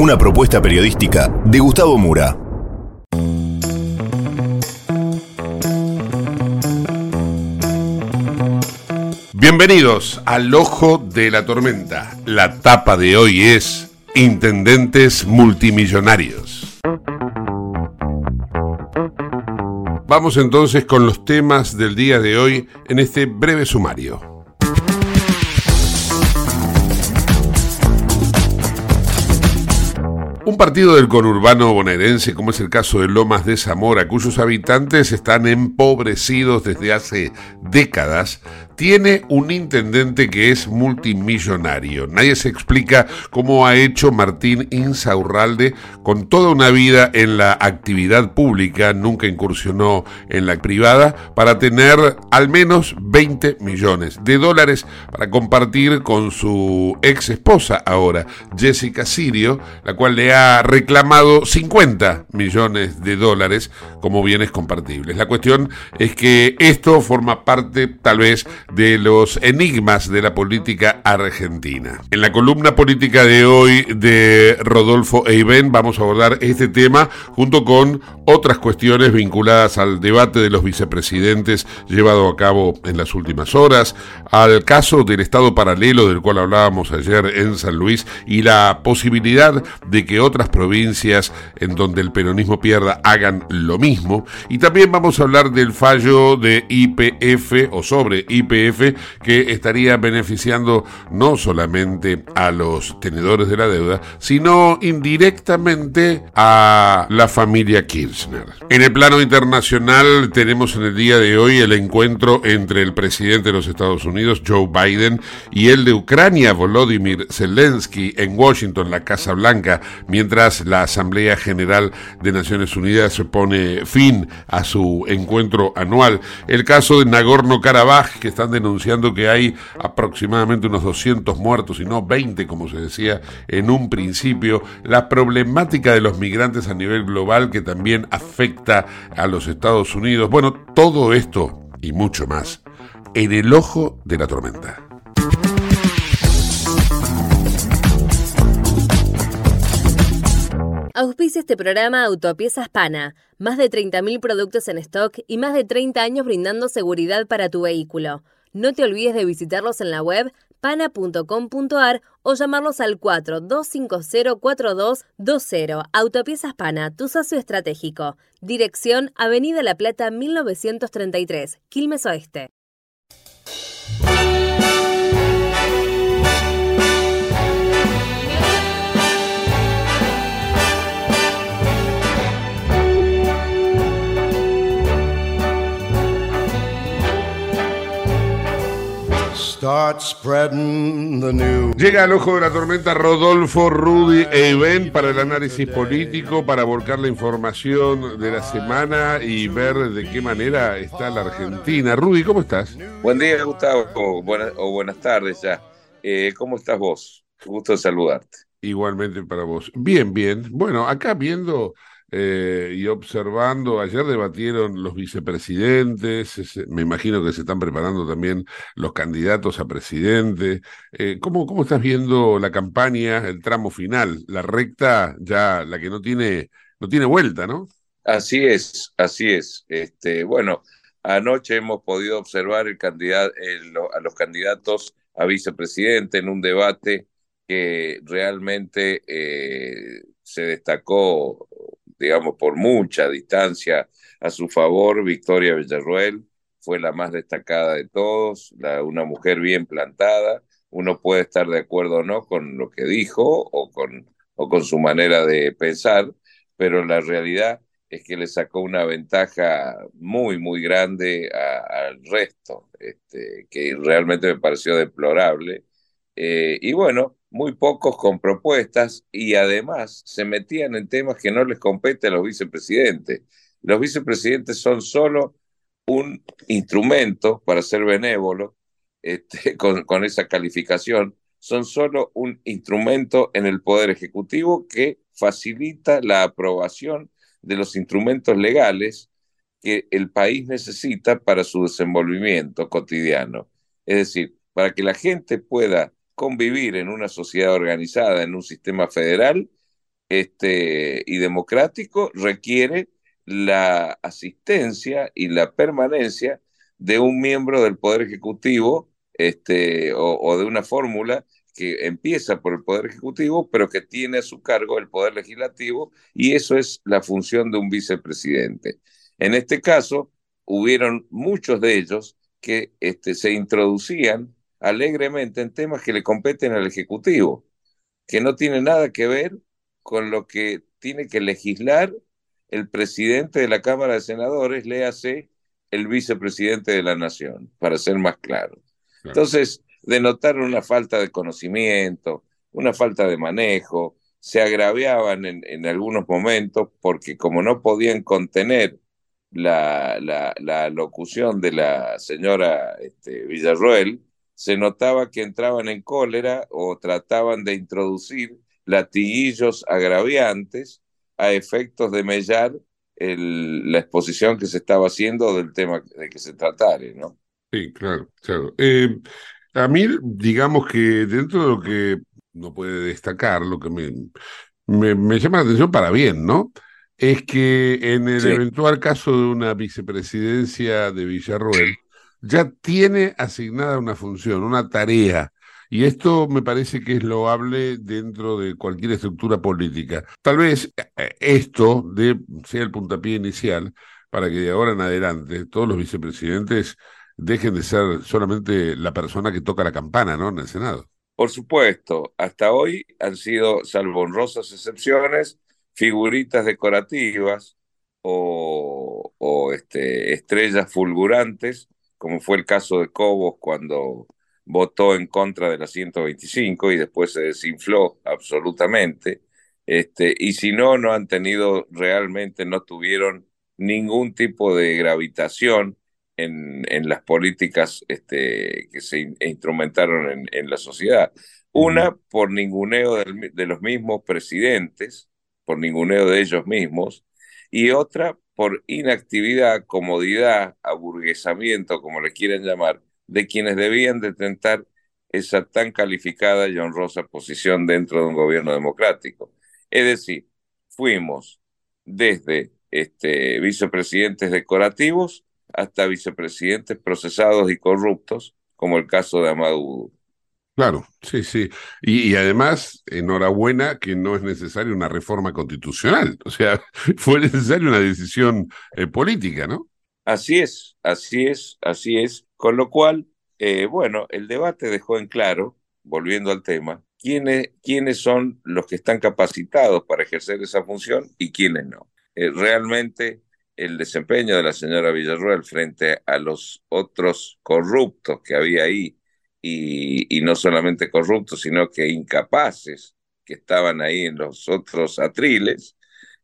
Una propuesta periodística de Gustavo Mura. Bienvenidos al Ojo de la Tormenta. La tapa de hoy es Intendentes Multimillonarios. Vamos entonces con los temas del día de hoy en este breve sumario. Un partido del conurbano bonaerense, como es el caso de Lomas de Zamora, cuyos habitantes están empobrecidos desde hace décadas, tiene un intendente que es multimillonario. Nadie se explica cómo ha hecho Martín Insaurralde con toda una vida en la actividad pública, nunca incursionó en la privada, para tener al menos 20 millones de dólares para compartir con su ex esposa ahora, Jessica Sirio, la cual le ha reclamado 50 millones de dólares como bienes compartibles. La cuestión es que esto forma parte tal vez de los enigmas de la política argentina. En la columna política de hoy de Rodolfo Eiben vamos a abordar este tema junto con otras cuestiones vinculadas al debate de los vicepresidentes llevado a cabo en las últimas horas, al caso del Estado paralelo del cual hablábamos ayer en San Luis y la posibilidad de que otras provincias en donde el peronismo pierda hagan lo mismo. Y también vamos a hablar del fallo de IPF o sobre IPF que estaría beneficiando no solamente a los tenedores de la deuda, sino indirectamente a la familia Kirchner. En el plano internacional tenemos en el día de hoy el encuentro entre el presidente de los Estados Unidos, Joe Biden, y el de Ucrania, Volodymyr Zelensky, en Washington, la Casa Blanca, mientras la Asamblea General de Naciones Unidas pone fin a su encuentro anual. El caso de Nagorno-Karabaj, que están denunciando que hay aproximadamente unos 200 muertos y no 20, como se decía en un principio. La problemática de los migrantes a nivel global que también afecta a los Estados Unidos. Bueno, todo esto y mucho más en el ojo de la tormenta. Auspicia este programa Autopiezas Pana. Más de 30.000 productos en stock y más de 30 años brindando seguridad para tu vehículo. No te olvides de visitarlos en la web pana.com.ar o llamarlos al 42504220. Autopiezas Pana, tu socio estratégico. Dirección Avenida La Plata 1933, Quilmes Oeste. Start spreading the news. Llega al ojo de la tormenta Rodolfo, Rudy e Ivén para el análisis político, para volcar la información de la semana y ver de qué manera está la Argentina. Rudy, ¿cómo estás? Buen día, Gustavo, o buenas, tardes ya. Eh, ¿Cómo estás vos? Gusto de saludarte. Igualmente para vos. Bien, bien. Bueno, acá viendo eh, y observando, ayer debatieron los vicepresidentes, me imagino que se están preparando también los candidatos a presidente. Eh, ¿cómo, ¿Cómo estás viendo la campaña, el tramo final, la recta ya, la que no tiene, no tiene vuelta, ¿no? Así es, así es. Este, bueno, anoche hemos podido observar el candidato, a los candidatos a vicepresidente en un debate que realmente eh, se destacó digamos, por mucha distancia a su favor. Victoria Villarruel fue la más destacada de todos, una mujer bien plantada. Uno puede estar de acuerdo o no con lo que dijo o con, o con su manera de pensar, pero la realidad es que le sacó una ventaja muy, muy grande al resto, este, que realmente me pareció deplorable. Eh, y bueno, muy pocos con propuestas y además se metían en temas que no les compete a los vicepresidentes. Los vicepresidentes son solo un instrumento para ser benévolo este, con, con esa calificación, son solo un instrumento en el Poder Ejecutivo que facilita la aprobación de los instrumentos legales que el país necesita para su desenvolvimiento cotidiano. Es decir, para que la gente pueda convivir en una sociedad organizada, en un sistema federal este, y democrático, requiere la asistencia y la permanencia de un miembro del Poder Ejecutivo este, o, de una fórmula que empieza por el Poder Ejecutivo, pero que tiene a su cargo el Poder Legislativo, y eso es la función de un vicepresidente. En este caso, hubieron muchos de ellos que este, se introducían alegremente en temas que le competen al Ejecutivo, que no tiene nada que ver con lo que tiene que legislar el presidente de la Cámara de Senadores, léase el vicepresidente de la Nación, para ser más claro. Entonces, denotaron una falta de conocimiento, una falta de manejo, se agraviaban en, algunos momentos porque como no podían contener la, la, locución de la señora este, Villarroel, se notaba que entraban en cólera o trataban de introducir latiguillos agraviantes a efectos de mellar la exposición que se estaba haciendo del tema de que se tratare, ¿no? Sí, claro, claro. Eh, a mí, digamos que dentro de lo que no puede destacar, lo que me, me, llama la atención para bien, ¿no? Es que en el eventual caso de una vicepresidencia de Villarroel, ya tiene asignada una función, una tarea. Y esto me parece que es loable dentro de cualquier estructura política. Tal vez eh, esto de, sea el puntapié inicial para que de ahora en adelante todos los vicepresidentes dejen de ser solamente la persona que toca la campana, ¿no? En el Senado. Por supuesto, hasta hoy han sido, salvo honrosas excepciones, figuritas decorativas o, o este, estrellas fulgurantes como fue el caso de Cobos cuando votó en contra de la 125 y después se desinfló absolutamente. Este, y si no, no han tenido realmente, no tuvieron ningún tipo de gravitación en, en las políticas este, que se instrumentaron en, en, la sociedad. Una, por ninguneo de los mismos presidentes, por ninguneo de ellos mismos, y otra, por inactividad, comodidad, aburguesamiento, como le quieran llamar, de quienes debían detentar esa tan calificada y honrosa posición dentro de un gobierno democrático. Es decir, fuimos desde este, vicepresidentes decorativos hasta vicepresidentes procesados y corruptos, como el caso de Amadou Claro, sí, sí. Y, además, enhorabuena que no es necesaria una reforma constitucional. O sea, fue necesaria una decisión eh, política, ¿no? Así es, así es, así es. Con lo cual, eh, bueno, el debate dejó en claro, volviendo al tema, quiénes, quiénes son los que están capacitados para ejercer esa función y quiénes no. Eh, realmente el desempeño de la señora Villarroel frente a los otros corruptos que había ahí y, no solamente corruptos, sino que incapaces que estaban ahí en los otros atriles,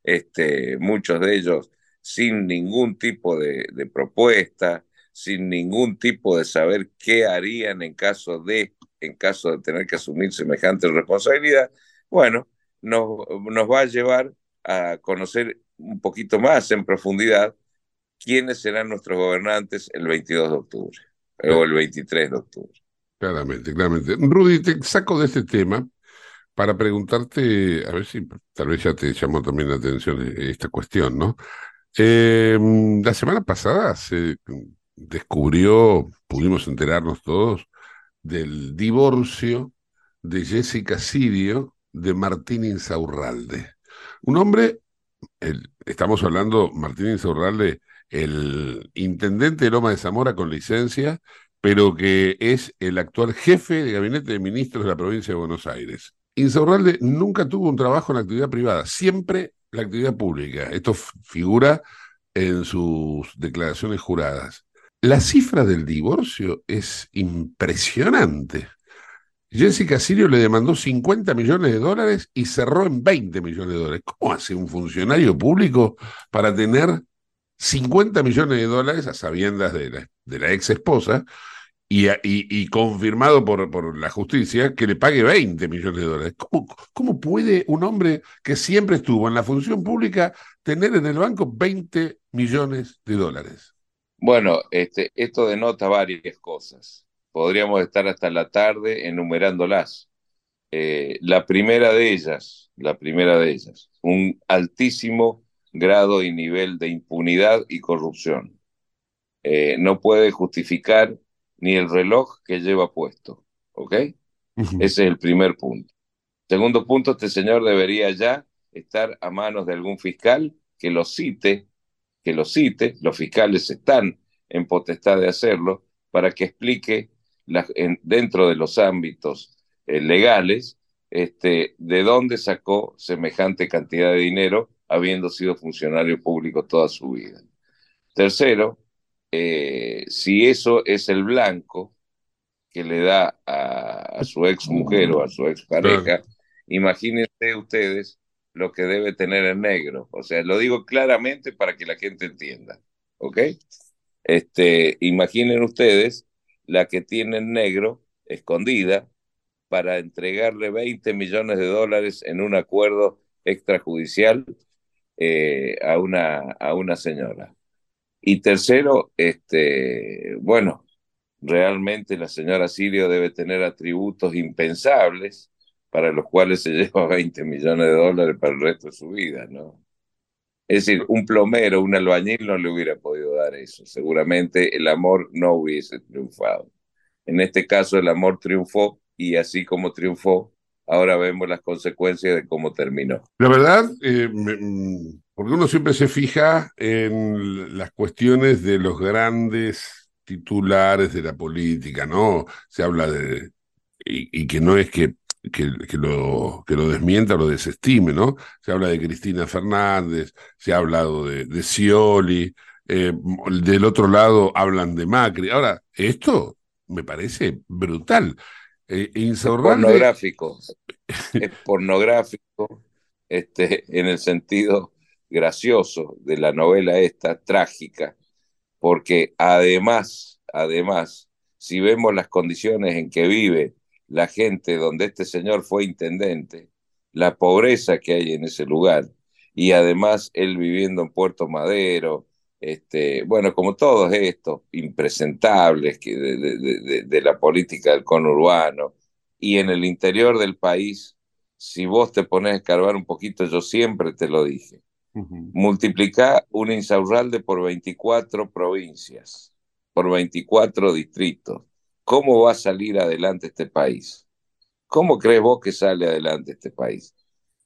este, muchos de ellos sin ningún tipo de, de propuesta, sin ningún tipo de saber qué harían en caso de, en caso de tener que asumir semejante responsabilidad, bueno, nos, nos va a llevar a conocer un poquito más en profundidad quiénes serán nuestros gobernantes el 22 de octubre o el 23 de octubre. Claramente, claramente. Rudy, te saco de este tema para preguntarte, a ver si tal vez ya te llamó también la atención esta cuestión, ¿no? Eh, la semana pasada se descubrió, pudimos enterarnos todos, del divorcio de Jessica Sirio de Martín Insaurralde. Un hombre, estamos hablando, Martín Insaurralde, el intendente de Loma de Zamora con licencia, pero que es el actual jefe de gabinete de ministros de la provincia de Buenos Aires. Insaurralde nunca tuvo un trabajo en la actividad privada, siempre la actividad pública. Esto figura en sus declaraciones juradas. La cifra del divorcio es impresionante. Jessica Sirio le demandó 50 millones de dólares y cerró en 20 millones de dólares. ¿Cómo hace un funcionario público para tener 50 millones de dólares a sabiendas de la, de la ex esposa y, confirmado por, por la justicia que le pague 20 millones de dólares. ¿Cómo, ¿Cómo puede un hombre que siempre estuvo en la función pública tener en el banco 20 millones de dólares? Bueno, este, esto denota varias cosas. Podríamos estar hasta la tarde enumerándolas. Eh, la primera de ellas, la primera de ellas, un altísimo grado y nivel de impunidad y corrupción. Eh, no puede justificar ni el reloj que lleva puesto, ¿ok? Ese es el primer punto. Segundo punto, este señor debería ya estar a manos de algún fiscal que lo cite, que lo cite, los fiscales están en potestad de hacerlo, para que explique la, en, dentro de los ámbitos eh, legales este, de dónde sacó semejante cantidad de dinero habiendo sido funcionario público toda su vida. Tercero, eh, si eso es el blanco que le da a, a su ex mujer o a su ex pareja, imagínense ustedes lo que debe tener en negro. O sea, lo digo claramente para que la gente entienda. ¿Ok? Este, imaginen ustedes la que tiene en negro escondida para entregarle 20 millones de dólares en un acuerdo extrajudicial eh, a, una, a una señora. Y tercero, este, bueno, realmente la señora Sirio debe tener atributos impensables para los cuales se lleva 20 millones de dólares para el resto de su vida, ¿no? Es decir, un plomero, un albañil no le hubiera podido dar eso. Seguramente el amor no hubiese triunfado. En este caso el amor triunfó y así como triunfó, ahora vemos las consecuencias de cómo terminó. La verdad, eh, mm, porque uno siempre se fija en las cuestiones de los grandes titulares de la política, ¿no? Se habla de, y, que no es que, que, que, lo, que lo desmienta o lo desestime, ¿no? Se habla de Cristina Fernández, se ha hablado de, de Scioli, eh, del otro lado hablan de Macri. Ahora, esto me parece brutal. Eh, Insaurralde... Pornográfico. es pornográfico este, en el sentido gracioso de la novela esta, trágica, porque además, además, si vemos las condiciones en que vive la gente donde este señor fue intendente, la pobreza que hay en ese lugar, y además él viviendo en Puerto Madero, este, bueno, como todos estos impresentables que de, de, de, de, la política del conurbano, y en el interior del país, si vos te pones a escarbar un poquito, yo siempre te lo dije, uh -huh. multiplicar un insaurralde por 24 provincias, por 24 distritos. ¿Cómo va a salir adelante este país? ¿Cómo crees vos que sale adelante este país?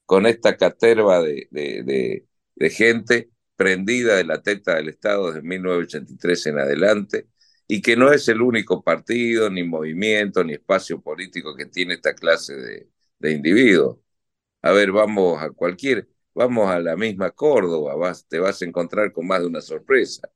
Con esta caterva de gente prendida de la teta del Estado desde 1983 en adelante, y que no es el único partido, ni movimiento, ni espacio político que tiene esta clase de, de individuos. A ver, vamos a cualquier, vamos a la misma Córdoba, vas, te vas a encontrar con más de una sorpresa.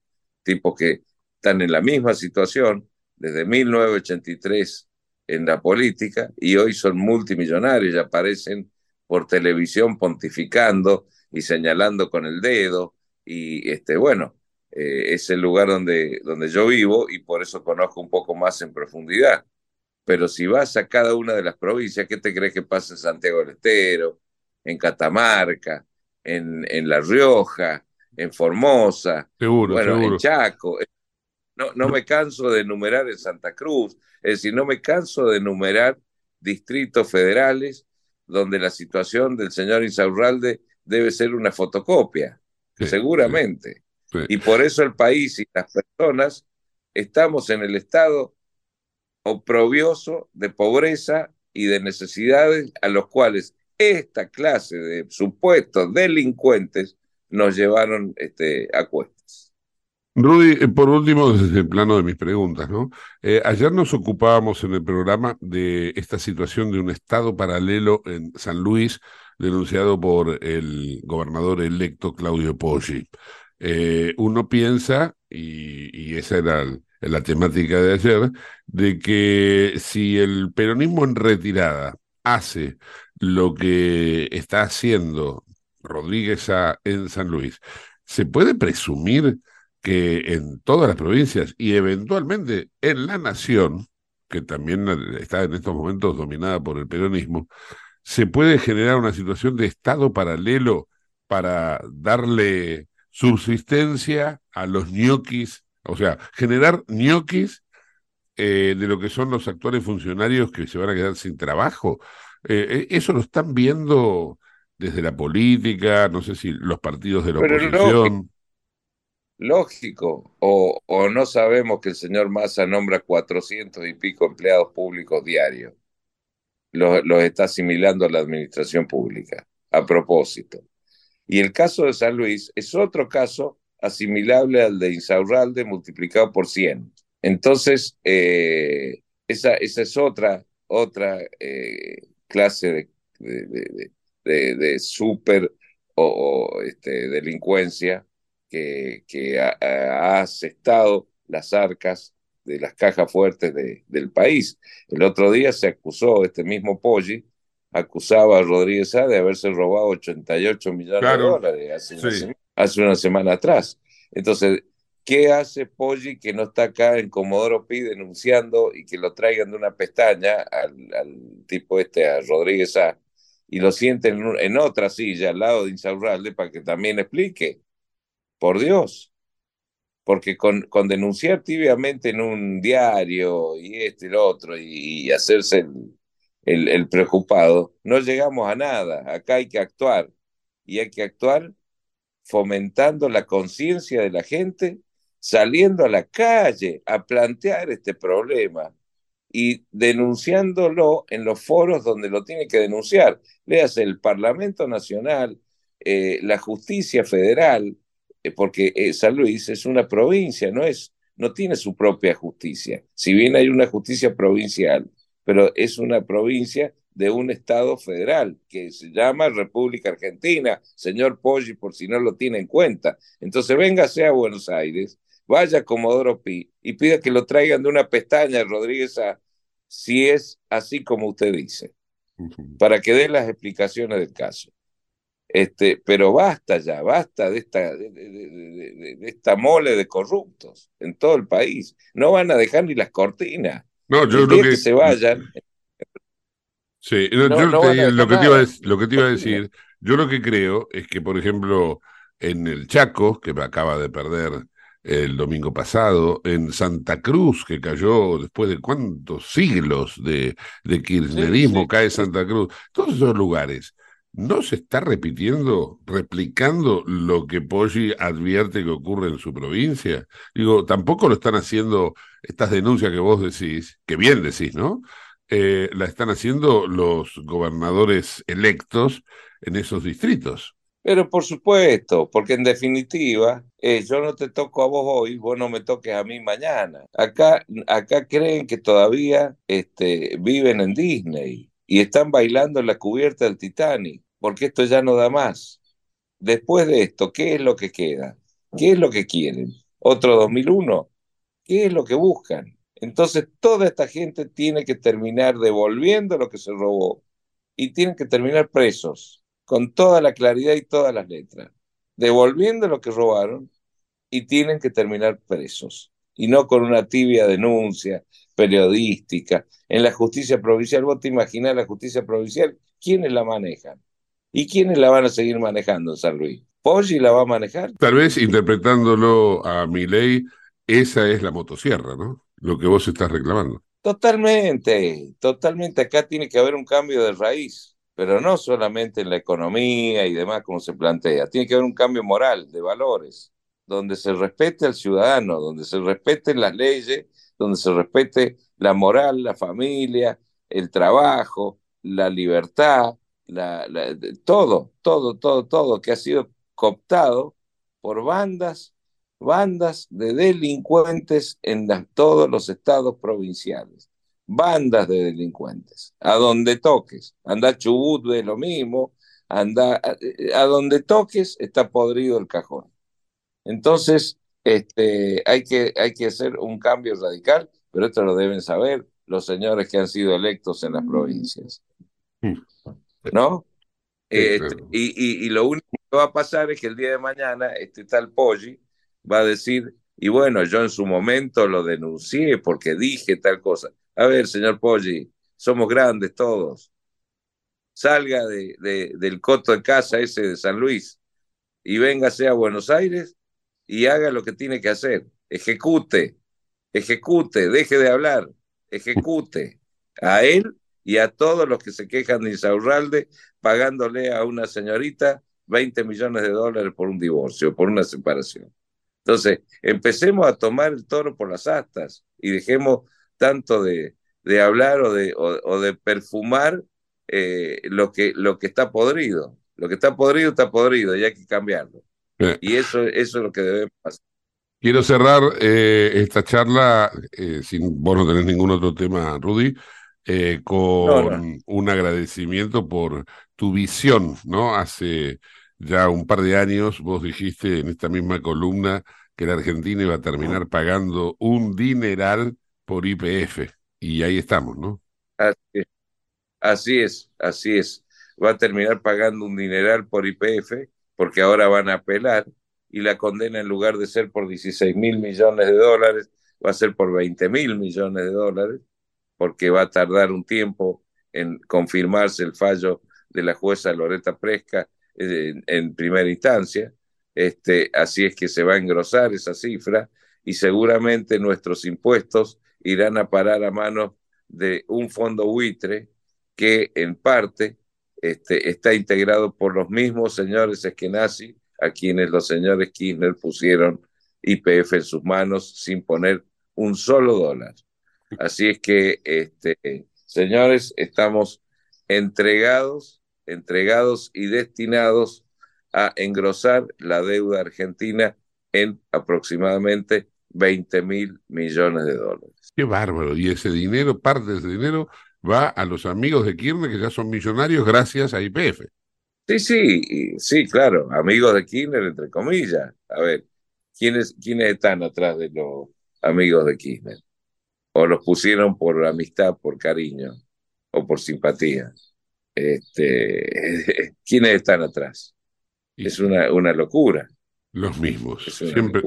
Tipos que están en la misma situación desde 1983 en la política y hoy son multimillonarios y aparecen por televisión pontificando y señalando con el dedo. Y este, bueno, eh, es el lugar donde, donde yo vivo y por eso conozco un poco más en profundidad. Pero si vas a cada una de las provincias, ¿qué te crees que pasa en Santiago del Estero, en Catamarca, en, en La Rioja, en Formosa, seguro, bueno, seguro. en Chaco? No, no me canso de enumerar en Santa Cruz, es decir, no me canso de enumerar distritos federales donde la situación del señor Insaurralde debe ser una fotocopia, Sí, seguramente. sí, sí. Y por eso el país y las personas estamos en el estado oprobioso de pobreza y de necesidades a los cuales esta clase de supuestos delincuentes nos llevaron este, a cuestas. Rudy, eh, por último, desde el plano de mis preguntas, ¿no? Eh, ayer nos ocupábamos en el programa de esta situación de un estado paralelo en San Luis, denunciado por el gobernador electo Claudio Poggi. Eh, uno piensa, y, y esa era el- la temática de ayer, de que si el peronismo en retirada hace lo que está haciendo Rodríguez A en San Luis, ¿se puede presumir que en todas las provincias y eventualmente en la nación, que también está en estos momentos dominada por el peronismo, se puede generar una situación de estado paralelo para darle subsistencia a los ñoquis, o sea, generar ñoquis eh, de lo que son los actuales funcionarios que se van a quedar sin trabajo. Eh, eh, eso lo están viendo desde la política, no sé si los partidos de la Pero oposición. Lógico, o, o no sabemos que el señor Massa nombra cuatrocientos y pico empleados públicos diarios. Los, los está asimilando a la administración pública, a propósito. Y el caso de San Luis es otro caso asimilable al de Insaurralde multiplicado por 100. Entonces, eh, esa, esa es otra, otra eh, clase de, de, de, super o, o este, delincuencia que, que ha, ha, asestado las arcas de las cajas fuertes de, del país. El otro día se acusó, este mismo Poggi, acusaba a Rodríguez A de haberse robado 88 millones Claro, de dólares hace, sí. una semana, hace una semana atrás. Entonces, ¿qué hace Poggi que no está acá en Comodoro Pi denunciando y que lo traigan de una pestaña al, al tipo este, a Rodríguez A, y lo sienten en, en otra silla al lado de Insaurralde para que también explique? Por Dios porque con, con, denunciar tibiamente en un diario y este lo otro y, hacerse el, el, el, preocupado, no llegamos a nada. Acá hay que actuar y hay que actuar fomentando la conciencia de la gente, saliendo a la calle a plantear este problema y denunciándolo en los foros donde lo tiene que denunciar. Léase el Parlamento Nacional, eh, la justicia federal, porque eh, San Luis es una provincia, no es, no tiene su propia justicia. Si bien hay una justicia provincial, pero es una provincia de un estado federal que se llama República Argentina, señor Poggi, por si no lo tiene en cuenta. Entonces véngase a Buenos Aires, vaya a Comodoro Pi y pida que lo traigan de una pestaña Rodríguez a si es así como usted dice, para que dé las explicaciones del caso. Este, pero basta ya, basta de esta, de, de, de, de, esta mole de corruptos en todo el país. No van a dejar ni las cortinas. No, yo creo que... que se vayan. Sí, no, no, yo no te, lo, que te iba a, lo que te iba a Cortina. decir, yo lo que creo es que, por ejemplo, en el Chaco, que acaba de perder el domingo pasado, en Santa Cruz, que cayó después de cuántos siglos de, de kirchnerismo, Sí, sí, cae. Santa Cruz, todos esos lugares. ¿No se está repitiendo, replicando lo que Poggi advierte que ocurre en su provincia? Digo, tampoco lo están haciendo estas denuncias que vos decís, que bien decís, ¿no? Eh, la están haciendo los gobernadores electos en esos distritos. Pero por supuesto, porque en definitiva, eh, yo no te toco a vos hoy, vos no me toques a mí mañana. Acá, acá creen que todavía este, viven en Disney y están bailando en la cubierta del Titanic, porque esto ya no da más. Después de esto, ¿qué es lo que queda? ¿Qué es lo que quieren? ¿Otro 2001? ¿Qué es lo que buscan? Entonces, toda esta gente tiene que terminar devolviendo lo que se robó y tienen que terminar presos, con toda la claridad y todas las letras, devolviendo lo que robaron y tienen que terminar presos, y no con una tibia denuncia periodística. En la justicia provincial, vos te imaginás la justicia provincial, ¿quiénes la manejan? ¿Y quiénes la van a seguir manejando en San Luis? ¿Poggi la va a manejar? Tal vez interpretándolo a mi ley, esa es la motosierra, ¿no? Lo que vos estás reclamando. Totalmente, totalmente. Acá tiene que haber un cambio de raíz, pero no solamente en la economía y demás como se plantea. Tiene que haber un cambio moral, de valores, donde se respete al ciudadano, donde se respeten las leyes, donde se respete la moral, la familia, el trabajo, la libertad, la, todo, todo, todo, todo que ha sido cooptado por bandas, bandas de delincuentes en todos los estados provinciales. Bandas de delincuentes, a donde toques. Anda Chubut de lo mismo, anda, a, a donde toques está podrido el cajón. Entonces, este, hay, que, hay que hacer un cambio radical, pero esto lo deben saber los señores que han sido electos en las provincias. Mm. ¿No? Este, y, y, lo único que va a pasar es que el día de mañana este tal Poggi va a decir, y bueno, yo en su momento lo denuncié porque dije tal cosa. A ver, señor Poggi, somos grandes todos. Salga de, de, del coto de casa ese de San Luis y véngase a Buenos Aires y haga lo que tiene que hacer. Ejecute, ejecute, deje de hablar, ejecute a él y a todos los que se quejan de Insaurralde pagándole a una señorita 20 millones de dólares por un divorcio, por una separación. Entonces, empecemos a tomar el toro por las astas y dejemos tanto de, de hablar o de, o, de perfumar eh, lo, que, lo que está podrido. Lo que está podrido está podrido y hay que cambiarlo. Eh. Y eso, eso es lo que debe pasar. Quiero cerrar eh, esta charla, eh, sin vos no tenés ningún otro tema, Rudy, con un agradecimiento por tu visión, ¿no? Hace ya un par de años vos dijiste en esta misma columna que la Argentina iba a terminar pagando un dineral por IPF. Y ahí estamos, ¿no? así es, así es. Va a terminar pagando un dineral por IPF porque ahora van a apelar y la condena en lugar de ser por 16 mil millones de dólares, va a ser por 20 mil millones de dólares, porque va a tardar un tiempo en confirmarse el fallo de la jueza Loreta Presca eh, en, primera instancia. Este, así es que se va a engrosar esa cifra y seguramente nuestros impuestos irán a parar a manos de un fondo buitre que en parte este, está integrado por los mismos señores Eskenazi, a quienes los señores Kirchner pusieron IPF en sus manos sin poner un solo dólar. Así es que, este, señores, estamos entregados, entregados y destinados a engrosar la deuda argentina en aproximadamente 20 mil millones de dólares. Qué bárbaro. Y ese dinero, parte de ese dinero, va a los amigos de Kirchner que ya son millonarios gracias a IPF. Sí, sí, sí, claro, amigos de Kirchner, entre comillas. A ver, ¿quiénes, ¿quiénes están atrás de los amigos de Kirchner? O los pusieron por amistad, por cariño o por simpatía. Este, ¿Quiénes están atrás? es una, una locura. Los mismos, siempre,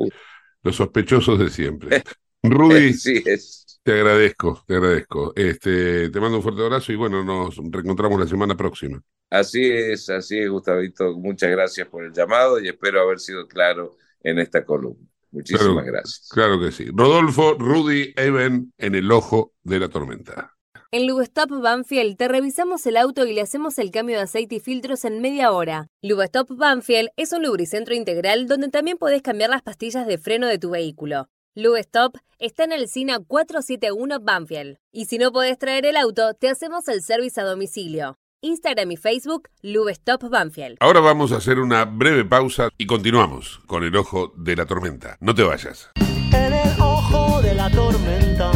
los sospechosos de siempre. Rudy, sí, es. Te agradezco, te agradezco. Este, te mando un fuerte abrazo y bueno, nos reencontramos la semana próxima. Así es, así es, Gustavito. Muchas gracias por el llamado y espero haber sido claro en esta columna. Muchísimas gracias. Claro que sí. Rodolfo, Rudy, Even en el ojo de la tormenta. En Lubestop Banfield te revisamos el auto y le hacemos el cambio de aceite y filtros en media hora. Lubestop Banfield es un lubricentro integral donde también podés cambiar las pastillas de freno de tu vehículo. Lube Stop está en el SINA 471 Banfield. Y si no podés traer el auto, te hacemos el servicio a domicilio. Instagram y Facebook, Lube Stop Banfield. Ahora vamos a hacer una breve pausa y continuamos con el ojo de la tormenta. No te vayas. En el ojo de la tormenta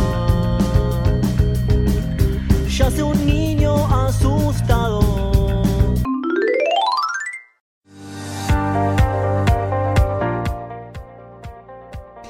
yace un niño asustado.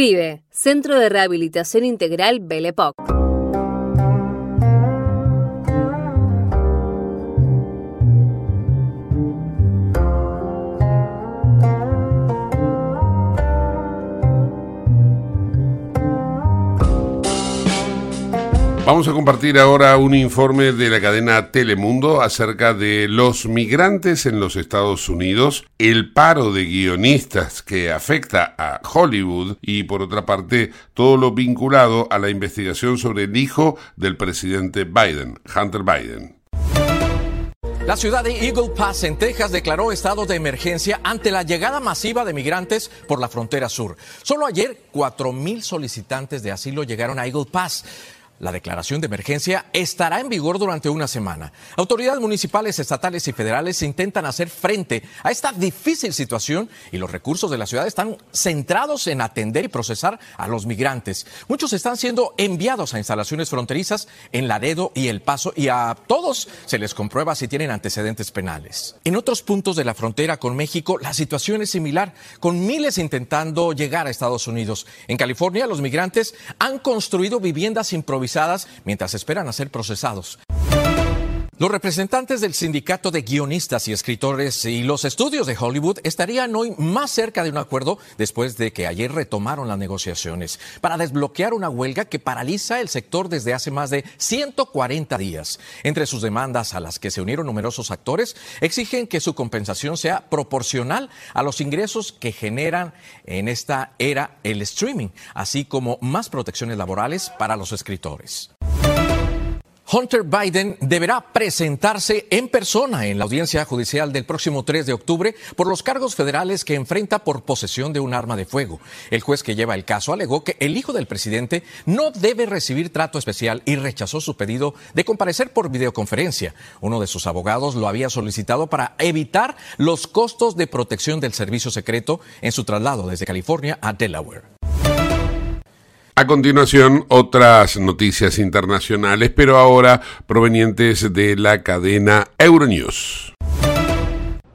CRIBE, Centro de Rehabilitación Integral Belepoc. Vamos a compartir ahora un informe de la cadena Telemundo acerca de los migrantes en los Estados Unidos, el paro de guionistas que afecta a Hollywood y por otra parte todo lo vinculado a la investigación sobre el hijo del presidente Biden, Hunter Biden. La ciudad de Eagle Pass, en Texas, declaró estado de emergencia ante la llegada masiva de migrantes por la frontera sur. Solo ayer, 4.000 solicitantes de asilo llegaron a Eagle Pass. La declaración de emergencia estará en vigor durante una semana. Autoridades municipales, estatales y federales intentan hacer frente a esta difícil situación y los recursos de la ciudad están centrados en atender y procesar a los migrantes. Muchos están siendo enviados a instalaciones fronterizas en Laredo y El Paso y a todos se les comprueba si tienen antecedentes penales. En otros puntos de la frontera con México la situación es similar, con miles intentando llegar a Estados Unidos. En California los migrantes han construido viviendas improvisadas mientras esperan a ser procesados. Los representantes del sindicato de guionistas y escritores y los estudios de Hollywood estarían hoy más cerca de un acuerdo después de que ayer retomaron las negociaciones para desbloquear una huelga que paraliza el sector desde hace más de 140 días. Entre sus demandas a las que se unieron numerosos actores, exigen que su compensación sea proporcional a los ingresos que generan en esta era el streaming, así como más protecciones laborales para los escritores. Hunter Biden deberá presentarse en persona en la audiencia judicial del próximo 3 de octubre por los cargos federales que enfrenta por posesión de un arma de fuego. El juez que lleva el caso alegó que el hijo del presidente no debe recibir trato especial y rechazó su pedido de comparecer por videoconferencia. Uno de sus abogados lo había solicitado para evitar los costos de protección del servicio secreto en su traslado desde California a Delaware. A continuación, otras noticias internacionales, pero ahora provenientes de la cadena Euronews.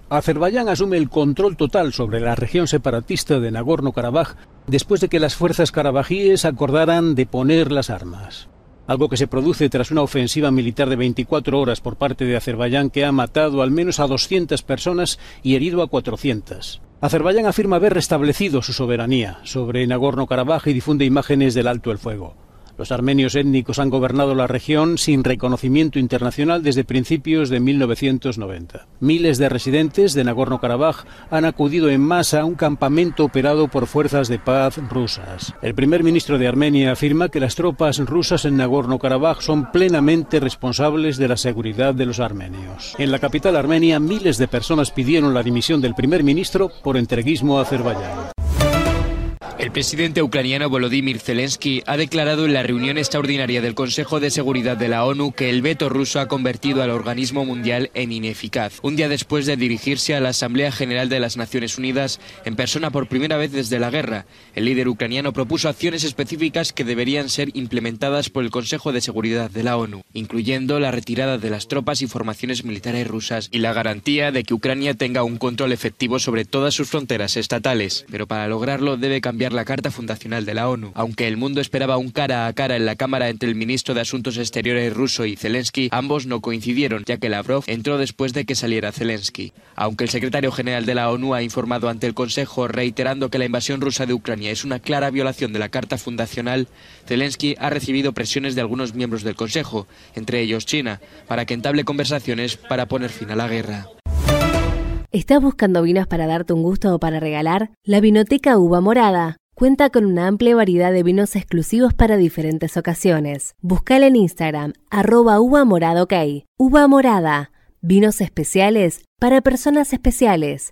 Azerbaiyán asume el control total sobre la región separatista de Nagorno-Karabaj después de que las fuerzas karabajíes acordaran de poner las armas. Algo que se produce tras una ofensiva militar de 24 horas por parte de Azerbaiyán que ha matado al menos a 200 personas y herido a 400. Azerbaiyán afirma haber restablecido su soberanía sobre Nagorno-Karabaj y difunde imágenes del alto el fuego. Los armenios étnicos han gobernado la región sin reconocimiento internacional desde principios de 1990. Miles de residentes de Nagorno-Karabaj han acudido en masa a un campamento operado por fuerzas de paz rusas. El primer ministro de Armenia afirma que las tropas rusas en Nagorno-Karabaj son plenamente responsables de la seguridad de los armenios. En la capital armenia, miles de personas pidieron la dimisión del primer ministro por entreguismo a Azerbaiyán. El presidente ucraniano Volodymyr Zelensky ha declarado en la reunión extraordinaria del Consejo de Seguridad de la ONU que el veto ruso ha convertido al organismo mundial en ineficaz. Un día después de dirigirse a la Asamblea General de las Naciones Unidas en persona por primera vez desde la guerra, el líder ucraniano propuso acciones específicas que deberían ser implementadas por el Consejo de Seguridad de la ONU, incluyendo la retirada de las tropas y formaciones militares rusas y la garantía de que Ucrania tenga un control efectivo sobre todas sus fronteras estatales. Pero para lograrlo debe cambiar la Carta Fundacional de la ONU. Aunque el mundo esperaba un cara a cara en la Cámara entre el ministro de Asuntos Exteriores ruso y Zelensky, ambos no coincidieron, ya que Lavrov entró después de que saliera Zelensky. Aunque el secretario general de la ONU ha informado ante el Consejo reiterando que la invasión rusa de Ucrania es una clara violación de la Carta Fundacional, Zelensky ha recibido presiones de algunos miembros del Consejo, entre ellos China, para que entable conversaciones para poner fin a la guerra. ¿Estás buscando vinos para darte un gusto o para regalar? La Vinoteca Uva Morada cuenta con una amplia variedad de vinos exclusivos para diferentes ocasiones. Buscala en Instagram, arroba uva morada. Uva morada, vinos especiales para personas especiales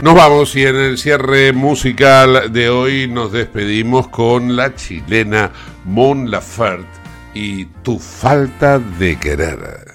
Nos vamos y en el cierre musical de hoy nos despedimos con la chilena Mon Laferte y Tu falta de querer.